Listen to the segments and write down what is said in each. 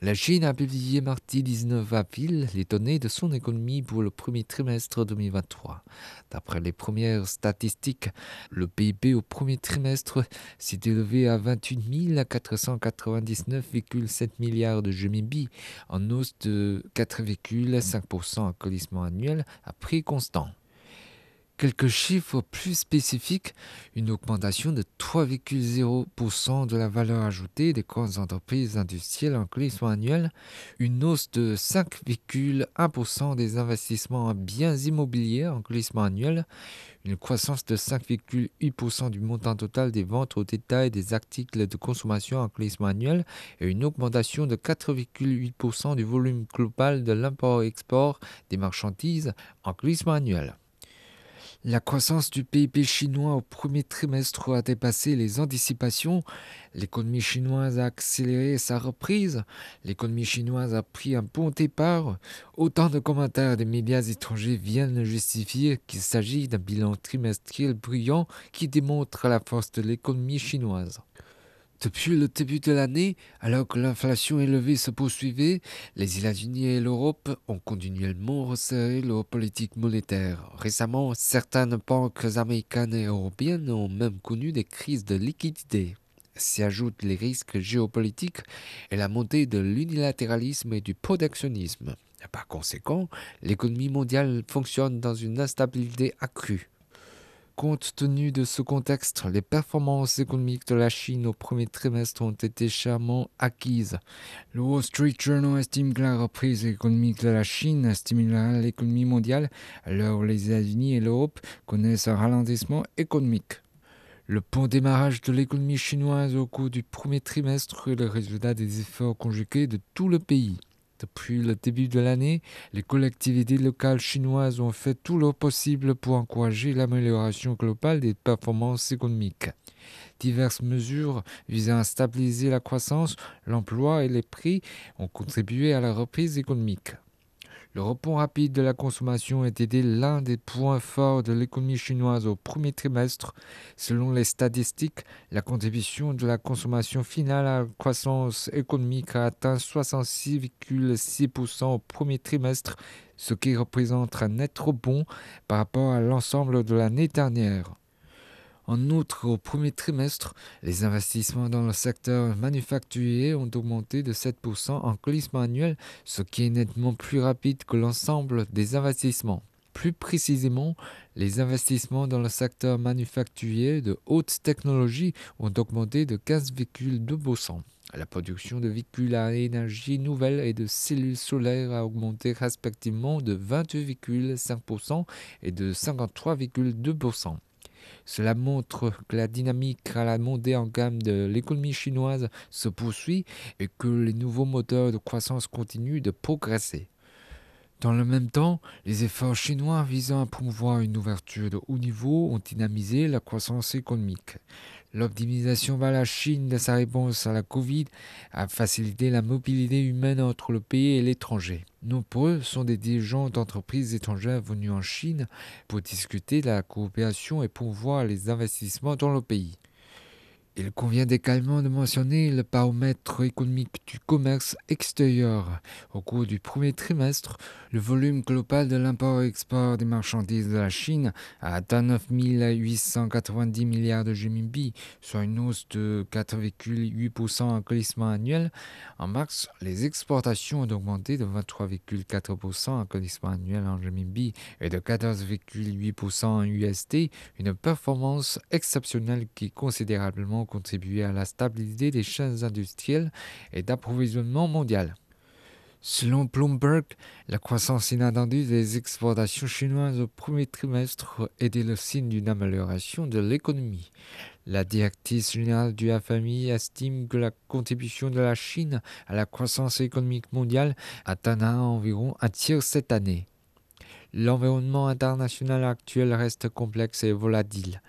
La Chine a publié mardi 19 avril les données de son économie pour le premier trimestre 2023. D'après les premières statistiques, le PIB au premier trimestre s'est élevé à 28 499,7 milliards de renminbi, en hausse de 4,5% en collissement annuel à prix constant. Quelques chiffres plus spécifiques, une augmentation de 3,0% de la valeur ajoutée des grandes entreprises industrielles en glissement annuel, une hausse de 5,1% des investissements en biens immobiliers en glissement annuel, une croissance de 5,8% du montant total des ventes au détail des articles de consommation en glissement annuel et une augmentation de 4,8% du volume global de l'import-export des marchandises en glissement annuel. La croissance du PIB chinois au premier trimestre a dépassé les anticipations. L'économie chinoise a accéléré sa reprise. L'économie chinoise a pris un bon départ. Autant de commentaires des médias étrangers viennent justifier qu'il s'agit d'un bilan trimestriel brillant qui démontre la force de l'économie chinoise. Depuis le début de l'année, alors que l'inflation élevée se poursuivait, les États-Unis et l'Europe ont continuellement resserré leur politique monétaire. Récemment, certaines banques américaines et européennes ont même connu des crises de liquidité. S'y ajoutent les risques géopolitiques et la montée de l'unilatéralisme et du protectionnisme. Par conséquent, l'économie mondiale fonctionne dans une instabilité accrue. Compte tenu de ce contexte, les performances économiques de la Chine au premier trimestre ont été chèrement acquises. Le Wall Street Journal estime que la reprise économique de la Chine stimulera l'économie mondiale alors les États-Unis et l'Europe connaissent un ralentissement économique. Le bon démarrage de l'économie chinoise au cours du premier trimestre est le résultat des efforts conjugués de tout le pays. Depuis le début de l'année, les collectivités locales chinoises ont fait tout leur possible pour encourager l'amélioration globale des performances économiques. Diverses mesures visant à stabiliser la croissance, l'emploi et les prix ont contribué à la reprise économique. Le rebond rapide de la consommation était l'un des points forts de l'économie chinoise au premier trimestre. Selon les statistiques, la contribution de la consommation finale à la croissance économique a atteint 66,6% au premier trimestre, ce qui représente un net rebond par rapport à l'ensemble de l'année dernière. En outre, au premier trimestre, les investissements dans le secteur manufacturier ont augmenté de 7% en glissement annuel, ce qui est nettement plus rapide que l'ensemble des investissements. Plus précisément, les investissements dans le secteur manufacturier de haute technologie ont augmenté de 15,2%. La production de véhicules à énergie nouvelle et de cellules solaires a augmenté respectivement de 22,5% et de 53,2%. Cela montre que la dynamique à la montée en gamme de l'économie chinoise se poursuit et que les nouveaux moteurs de croissance continuent de progresser. Dans le même temps, les efforts chinois visant à promouvoir une ouverture de haut niveau ont dynamisé la croissance économique. L'optimisation vers la Chine de sa réponse à la Covid a facilité la mobilité humaine entre le pays et l'étranger. Nombreux sont des dirigeants d'entreprises étrangères venus en Chine pour discuter de la coopération et promouvoir les investissements dans le pays. Il convient également de mentionner le baromètre économique du commerce extérieur. Au cours du premier trimestre, le volume global de l'import-export des marchandises de la Chine a atteint 9 890 milliards de renminbi, soit une hausse de 4,8% en glissement annuel. En mars, les exportations ont augmenté de 23,4% en glissement annuel en renminbi et de 14,8% en USD, une performance exceptionnelle qui considérablement contribué à la stabilité des chaînes industrielles et d'approvisionnement mondial. Selon Bloomberg, la croissance inattendue des exportations chinoises au premier trimestre était le signe d'une amélioration de l'économie. La directrice générale du FMI estime que la contribution de la Chine à la croissance économique mondiale atteindra environ un tiers cette année. L'environnement international actuel reste complexe et volatile.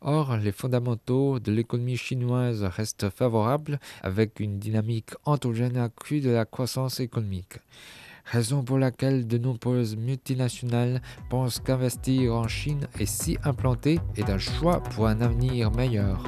Or, les fondamentaux de l'économie chinoise restent favorables avec une dynamique endogène accrue de la croissance économique. raison pour laquelle de nombreuses multinationales pensent qu'investir en Chine et s'y implanter est un choix pour un avenir meilleur.